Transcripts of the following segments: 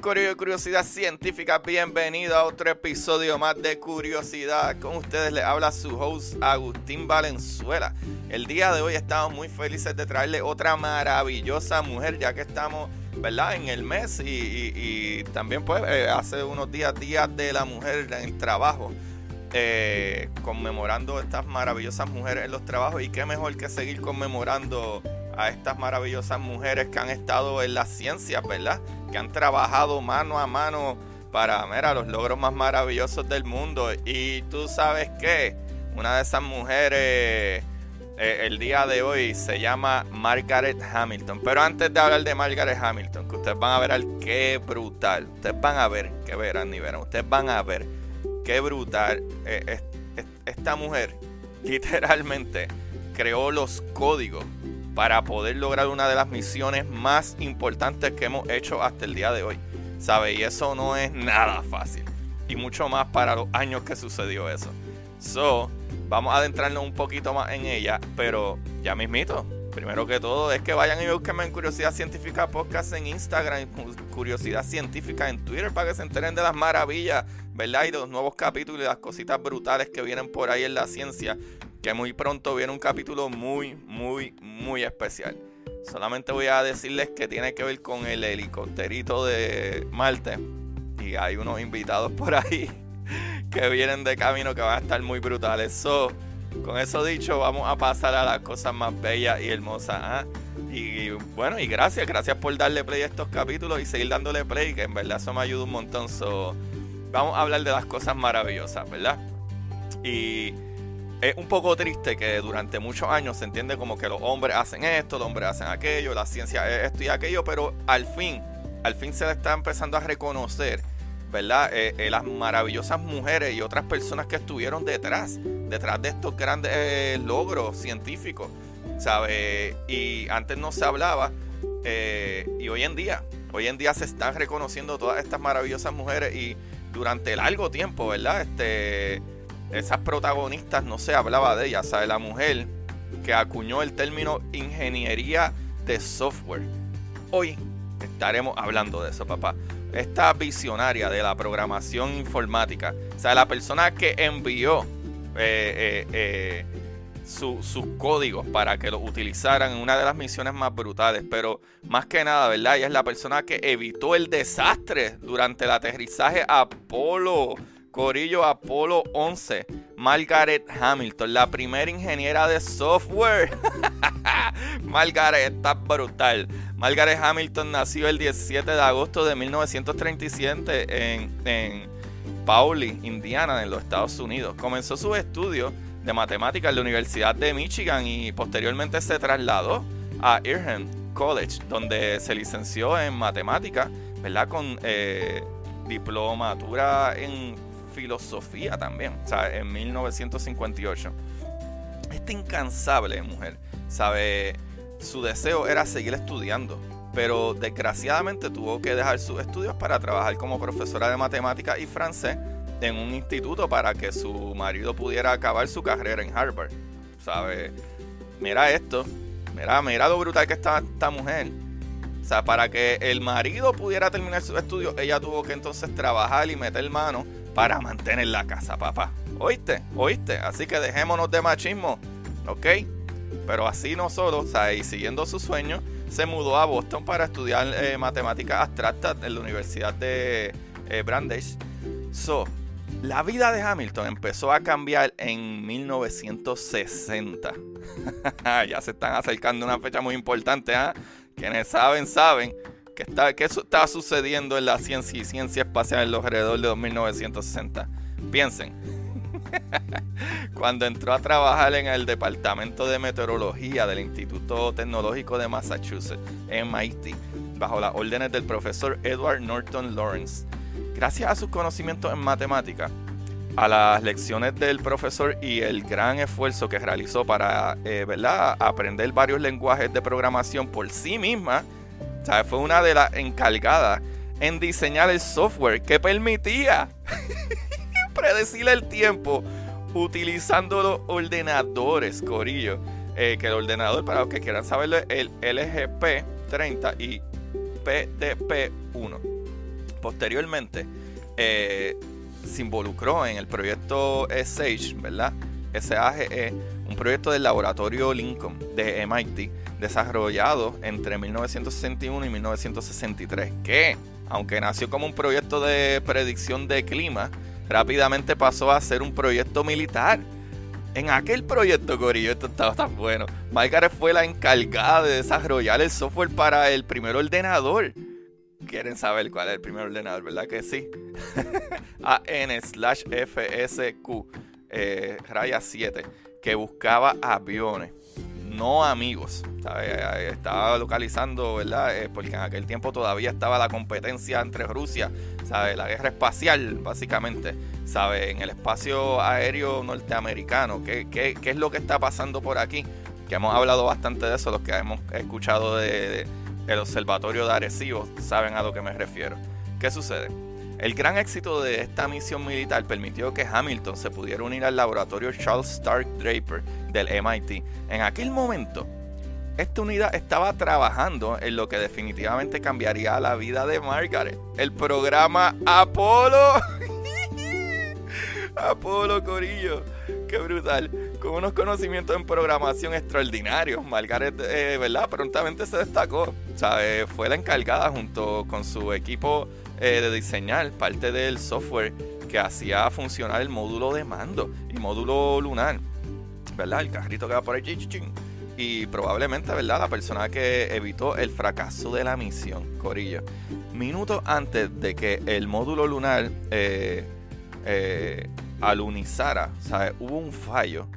Buenas curiosidad científica, bienvenido a otro episodio más de Curiosidad. Con ustedes les habla su host Agustín Valenzuela. El día de hoy estamos muy felices de traerle otra maravillosa mujer, ya que estamos, ¿verdad? En el mes y, también pues eh, hace unos días, días de la mujer en el trabajo. Eh, conmemorando estas maravillosas mujeres en los trabajos y qué mejor que seguir conmemorando a estas maravillosas mujeres que han estado en la ciencia, ¿verdad? Que han trabajado mano a mano para, mira, los logros más maravillosos del mundo. Y tú sabes qué, una de esas mujeres eh, el día de hoy se llama Margaret Hamilton. Pero antes de hablar de Margaret Hamilton, que ustedes van a ver al qué brutal, ustedes van a ver, que verán ni verán, ustedes van a ver qué brutal eh, esta mujer literalmente creó los códigos para poder lograr una de las misiones más importantes que hemos hecho hasta el día de hoy. ¿Sabe? Y eso no es nada fácil. Y mucho más para los años que sucedió eso. So, vamos a adentrarnos un poquito más en ella, pero ya mismito. Primero que todo es que vayan y busquen en Curiosidad Científica Podcast en Instagram, Curiosidad Científica en Twitter para que se enteren de las maravillas, ¿verdad? Y de los nuevos capítulos y las cositas brutales que vienen por ahí en la ciencia que muy pronto viene un capítulo muy, muy, muy especial. Solamente voy a decirles que tiene que ver con el helicópterito de Marte. Y hay unos invitados por ahí que vienen de camino que van a estar muy brutales. So, con eso dicho, vamos a pasar a las cosas más bellas y hermosas. ¿ah? Y bueno, y gracias, gracias por darle play a estos capítulos y seguir dándole play, que en verdad eso me ayuda un montón. So, vamos a hablar de las cosas maravillosas, ¿verdad? Y es un poco triste que durante muchos años se entiende como que los hombres hacen esto, los hombres hacen aquello, la ciencia es esto y aquello, pero al fin, al fin se está empezando a reconocer, ¿verdad? Eh, eh, las maravillosas mujeres y otras personas que estuvieron detrás, detrás de estos grandes eh, logros científicos, ¿sabes? Y antes no se hablaba, y hoy en día, hoy en día se están reconociendo todas estas maravillosas mujeres y durante largo tiempo, ¿verdad? Este esas protagonistas no se hablaba de ellas, ¿sabe? La mujer que acuñó el término ingeniería de software. Hoy estaremos hablando de eso, papá. Esta visionaria de la programación informática, o sea, la persona que envió eh, eh, eh, sus códigos para que los utilizaran en una de las misiones más brutales, pero más que nada, ¿verdad? Ella es la persona que evitó el desastre durante el aterrizaje Apolo Corillo Apolo 11, Margaret Hamilton, la primera ingeniera de software. Margaret está brutal. Margaret Hamilton nació el 17 de agosto de 1937 en, en Pauli, Indiana, en los Estados Unidos. Comenzó sus estudios de matemáticas en la Universidad de Michigan y posteriormente se trasladó a Earham College, donde se licenció en matemáticas, ¿verdad? Con eh, diplomatura en filosofía también, sea, en 1958. Esta incansable mujer, ¿sabe? Su deseo era seguir estudiando, pero desgraciadamente tuvo que dejar sus estudios para trabajar como profesora de matemáticas y francés en un instituto para que su marido pudiera acabar su carrera en Harvard. ¿Sabe? Mira esto, mira, mira lo brutal que estaba esta mujer. O sea, para que el marido pudiera terminar sus estudios, ella tuvo que entonces trabajar y meter mano para mantener la casa, papá. ¿Oíste? ¿Oíste? Así que dejémonos de machismo, ¿ok? Pero así no solo, o sea, y siguiendo su sueño, se mudó a Boston para estudiar eh, matemáticas abstractas en la Universidad de eh, Brandeis. So, La vida de Hamilton empezó a cambiar en 1960. ya se están acercando una fecha muy importante. ¿ah? Quienes saben, saben que, está, está sucediendo en la ciencia y ciencia espacial en los alrededor de 1960. Piensen. Cuando entró a trabajar en el Departamento de Meteorología del Instituto Tecnológico de Massachusetts, MIT, bajo las órdenes del profesor Edward Norton Lawrence, Gracias a sus conocimientos en matemática, a las lecciones del profesor y el gran esfuerzo que realizó para eh, ¿verdad? aprender varios lenguajes de programación por sí misma, fue una de las encargadas en diseñar el software que permitía predecir el tiempo utilizando los ordenadores, Corillo. Eh, que el ordenador, para los que quieran saberlo, es el LGP 30 y PDP 1. Posteriormente, eh, se involucró en el proyecto SAGE, ¿verdad? SAGE, un proyecto del laboratorio Lincoln de MIT, desarrollado entre 1961 y 1963, que, aunque nació como un proyecto de predicción de clima, rápidamente pasó a ser un proyecto militar. En aquel proyecto, Corillo, esto estaba tan bueno. Margaret fue la encargada de desarrollar el software para el primer ordenador quieren saber cuál es el primer ordenador, ¿verdad que sí? AN slash FSQ, eh, raya 7, que buscaba aviones, no amigos. Eh, estaba localizando, ¿verdad? Eh, porque en aquel tiempo todavía estaba la competencia entre Rusia, ¿sabe? La guerra espacial, básicamente, ¿sabe? En el espacio aéreo norteamericano. ¿Qué, qué, qué es lo que está pasando por aquí? Que hemos hablado bastante de eso, los que hemos escuchado de el Observatorio de Arecibo saben a lo que me refiero. ¿Qué sucede? El gran éxito de esta misión militar permitió que Hamilton se pudiera unir al laboratorio Charles Stark Draper del MIT. En aquel momento, esta unidad estaba trabajando en lo que definitivamente cambiaría la vida de Margaret, el programa Apolo. Apolo Corillo, qué brutal con unos conocimientos en programación extraordinarios. Margaret, eh, ¿verdad? Prontamente se destacó. ¿sabe? Fue la encargada junto con su equipo eh, de diseñar parte del software que hacía funcionar el módulo de mando y módulo lunar. ¿Verdad? El carrito que va por ahí. Y probablemente, ¿verdad? La persona que evitó el fracaso de la misión, Corillo. Minutos antes de que el módulo lunar eh, alunizara, ¿sabe? Hubo un fallo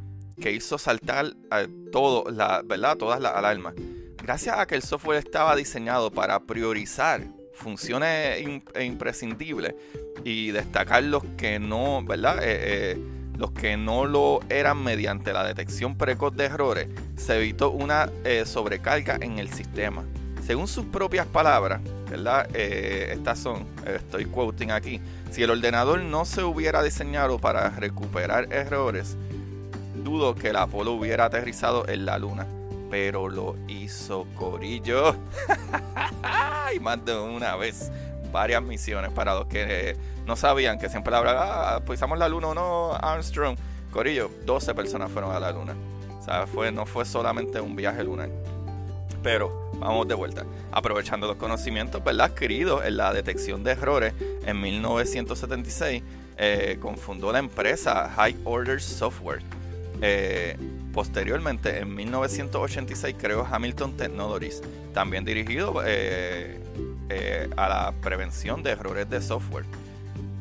que hizo saltar a todo, la, ¿verdad? todas las alarmas. Gracias a que el software estaba diseñado para priorizar funciones imprescindibles y destacar los que no, ¿verdad? Eh, eh, los que no lo eran mediante la detección precoz de errores, se evitó una eh, sobrecarga en el sistema. Según sus propias palabras, ¿verdad? estas son, estoy quoting aquí, si el ordenador no se hubiera diseñado para recuperar errores, dudo que el Apolo hubiera aterrizado en la luna. Pero lo hizo Corillo. y más de una vez. Varias misiones para los que no sabían que siempre hablaban, ah, pisamos la luna o no, Armstrong. Corillo, 12 personas fueron a la luna. O sea, no fue solamente un viaje lunar. Pero vamos de vuelta. Aprovechando los conocimientos ¿verdad? adquiridos en la detección de errores en 1976, eh, confundó la empresa High Order Software eh, posteriormente, en 1986, creó Hamilton Technologies, también dirigido eh, eh, a la prevención de errores de software.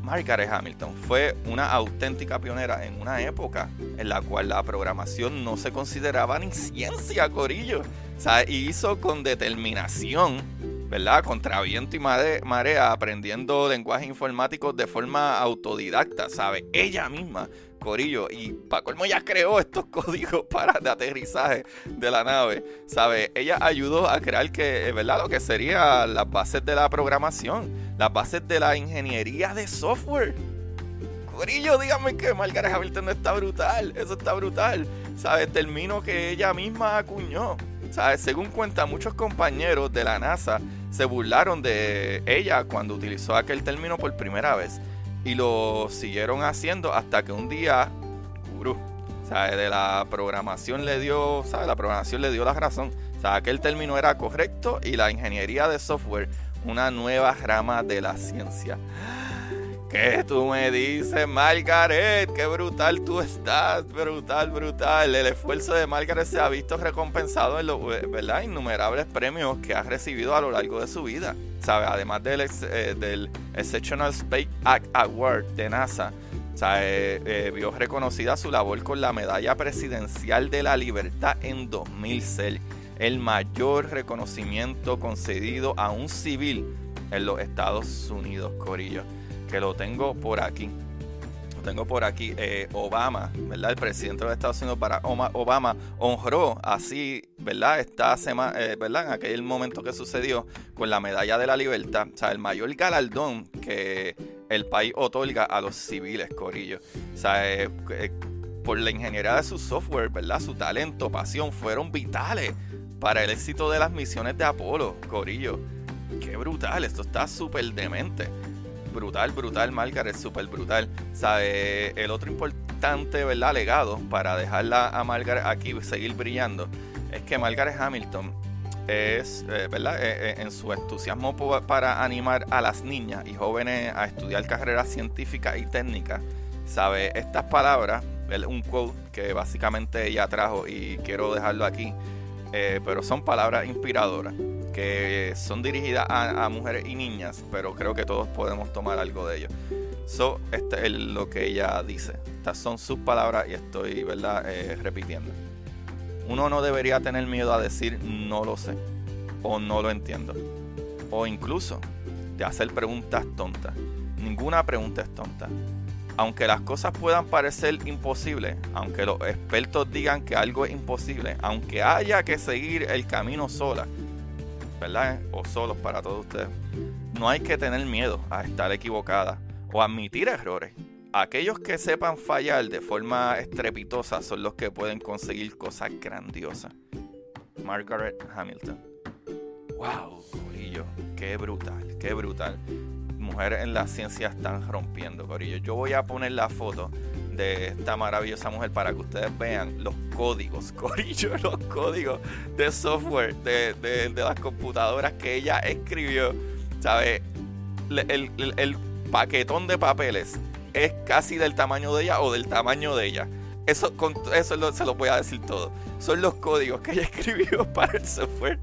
Margaret Hamilton fue una auténtica pionera en una época en la cual la programación no se consideraba ni ciencia, corillo. O y hizo con determinación, ¿verdad? Contra viento y marea, aprendiendo lenguaje informático de forma autodidacta, ¿sabe? Ella misma Corillo. Y colmo ya creó estos códigos para de aterrizaje de la nave. ¿Sabe? Ella ayudó a crear que, eh, ¿verdad? Lo que sería las bases de la programación, las bases de la ingeniería de software. Corillo, dígame que Margaret Hamilton no está brutal. Eso está brutal. ¿Sabes? Termino que ella misma acuñó. ¿Sabes? Según cuenta, muchos compañeros de la NASA se burlaron de ella cuando utilizó aquel término por primera vez y lo siguieron haciendo hasta que un día, gurú, ¿sabe? de la programación le dio, ¿sabe? La programación le dio la razón. O sea, aquel término era correcto y la ingeniería de software, una nueva rama de la ciencia. ¿Qué tú me dices, Margaret? Qué brutal tú estás, brutal, brutal. El esfuerzo de Margaret se ha visto recompensado en los ¿verdad? innumerables premios que ha recibido a lo largo de su vida. ¿Sabe? Además del, eh, Exceptional Space Act Award de NASA, ¿sabe? Eh, vio reconocida su labor con la Medalla Presidencial de la Libertad en 2006, el mayor reconocimiento concedido a un civil en los Estados Unidos, Corillo que lo tengo por aquí. Lo tengo por aquí. Eh, Obama, ¿verdad? El presidente de los Estados Unidos, para Obama, honró así, ¿verdad? Esta semana, eh, ¿verdad? En aquel momento que sucedió con la medalla de la libertad. O sea, el mayor galardón que el país otorga a los civiles, Corillo. O sea, eh, por la ingeniería de su software, ¿verdad? Su talento, pasión, fueron vitales para el éxito de las misiones de Apolo, Corillo. Qué brutal, esto está súper demente brutal, brutal, Margaret, súper brutal. ¿Sabe? El otro importante, ¿verdad? Legado para dejarla a Margaret aquí seguir brillando es que Margaret Hamilton es, eh, ¿verdad? Eh, eh, en su entusiasmo para animar a las niñas y jóvenes a estudiar carreras científicas y técnicas, ¿sabe? Estas palabras, un quote que básicamente ella trajo y quiero dejarlo aquí, pero son palabras inspiradoras que son dirigidas a, mujeres y niñas, pero creo que todos podemos tomar algo de ello. So, este es lo que ella dice. Estas son sus palabras y estoy, ¿verdad?, eh, repitiendo. Uno no debería tener miedo a decir no lo sé o no lo entiendo. O incluso de hacer preguntas tontas. Ninguna pregunta es tonta. Aunque las cosas puedan parecer imposibles, aunque los expertos digan que algo es imposible, aunque haya que seguir el camino sola, ¿verdad? O solos para todos ustedes. No hay que tener miedo a estar equivocada o admitir errores. Aquellos que sepan fallar de forma estrepitosa son los que pueden conseguir cosas grandiosas. Margaret Hamilton. ¡Wow, Corillo! ¡Qué brutal! ¡Qué brutal! Mujeres en la ciencia están rompiendo, Corillo. Yo voy a poner la foto de esta maravillosa mujer para que ustedes vean los códigos, corillo, los códigos de software de, las computadoras que ella escribió. ¿Sabe? El, el, paquetón de papeles es casi del tamaño de ella o del tamaño de ella. Eso, con, eso se lo voy a decir todo. Son los códigos que ella escribió para el software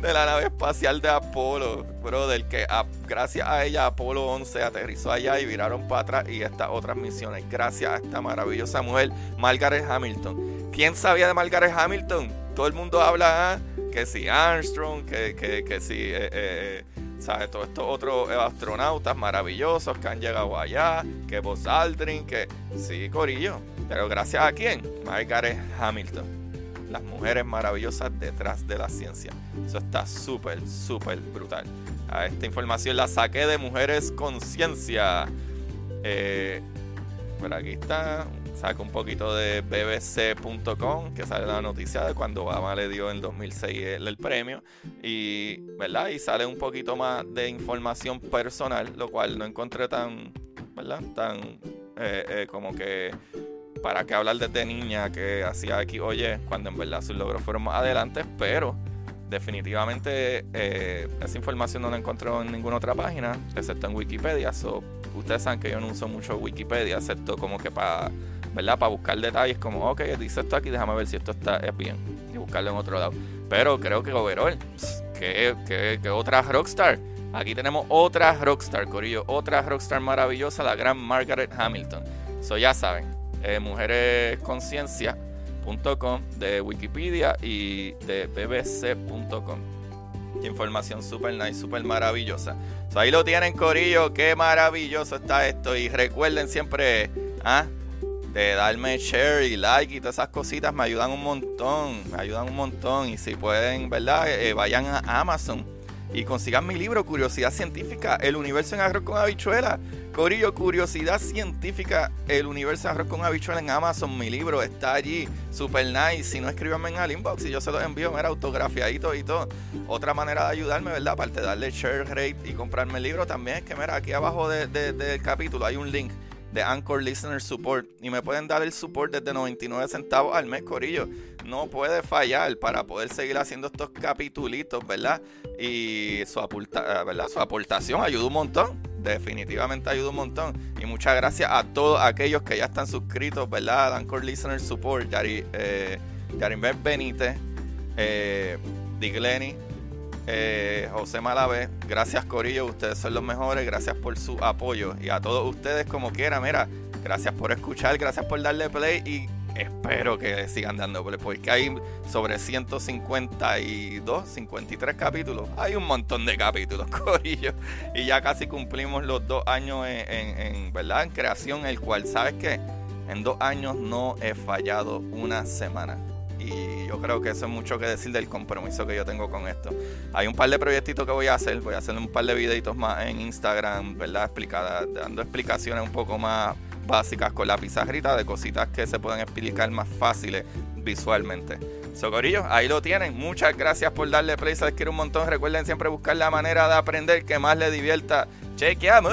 de la nave espacial de Apolo, del que gracias a ella Apolo 11 aterrizó allá y viraron para atrás y estas otras misiones. Gracias a esta maravillosa mujer, Margaret Hamilton. ¿Quién sabía de Margaret Hamilton? Todo el mundo habla ¿ah? que si Armstrong, que, que, que si, eh, eh, ¿sabes? Todos estos otros astronautas maravillosos que han llegado allá, que Buzz Aldrin, que sí, Corillo. Pero gracias a quién? Margaret Hamilton las mujeres maravillosas detrás de la ciencia. Eso está súper, súper brutal. A esta información la saqué de Mujeres Conciencia. Eh, por aquí está. Saco un poquito de bbc.com, que sale la noticia de cuando Obama le dio en 2006 el, premio. Y, ¿verdad? Y sale un poquito más de información personal, lo cual no encontré tan, ¿verdad? Tan eh, eh, como que para qué hablar desde niña que hacía aquí oye cuando en verdad sus logros fueron más adelante, pero definitivamente eh, esa información no la encontró en ninguna otra página, excepto en Wikipedia. So, ustedes saben que yo no uso mucho Wikipedia, excepto como que para, ¿verdad? Para buscar detalles como, ok, dice esto aquí, déjame ver si esto está es bien y buscarlo en otro lado. Pero creo que overall, que, que, que otra rockstar. Aquí tenemos otra rockstar, Corillo, otra rockstar maravillosa, la gran Margaret Hamilton. So ya saben, eh, mujeresconciencia.com, de Wikipedia y de bbc.com. Información súper nice, súper maravillosa. ahí lo tienen, Corillo. Qué maravilloso está esto. Y recuerden siempre ¿ah? de darme share y like y todas esas cositas. Me ayudan un montón. Me ayudan un montón. Y si pueden, ¿verdad? Eh, vayan a Amazon y consigan mi libro Curiosidad Científica, El Universo en Arroz con Habichuela. Corillo, Curiosidad Científica, El Universo en Arroz con Habichuela en Amazon. Mi libro está allí, super nice. Si no, escríbanme en el inbox y yo se los envío, era autografiadito y todo. Otra manera de ayudarme, ¿verdad? Aparte de darle share, rate y comprarme el libro, también es que, mira, aquí abajo del capítulo hay un link de Anchor Listener Support y me pueden dar el support desde 99 centavos al mes, Corillo. No puede fallar para poder seguir haciendo estos capitulitos, ¿verdad? Y su, ¿verdad? su aportación ayuda un montón definitivamente ayuda un montón. Y muchas gracias a todos aquellos que ya están suscritos, ¿verdad? Anchor Listener Support, Yari, eh, Benítez, eh, Digleni, eh, José Malavé, gracias Corillo, ustedes son los mejores, gracias por su apoyo. Y a todos ustedes como quiera, mira, gracias por escuchar, gracias por darle play y espero que sigan dando play, porque hay sobre 152, 53 capítulos, hay un montón de capítulos, Corillo, y ya casi cumplimos los dos años en, ¿verdad? en creación, el cual, ¿sabes qué? En dos años no he fallado una semana y yo creo que eso es mucho que decir del compromiso que yo tengo con esto. Hay un par de proyectitos que voy a hacer, voy a hacer un par de videitos más en Instagram, ¿verdad? Explicada, dando explicaciones un poco más básicas con la pizarrita de cositas que se pueden explicar más fáciles visualmente. Socorillo, ahí lo tienen. Muchas gracias por darle play. Se quiere un montón. Recuerden siempre buscar la manera de aprender que más les divierta. ¡Chequeamos!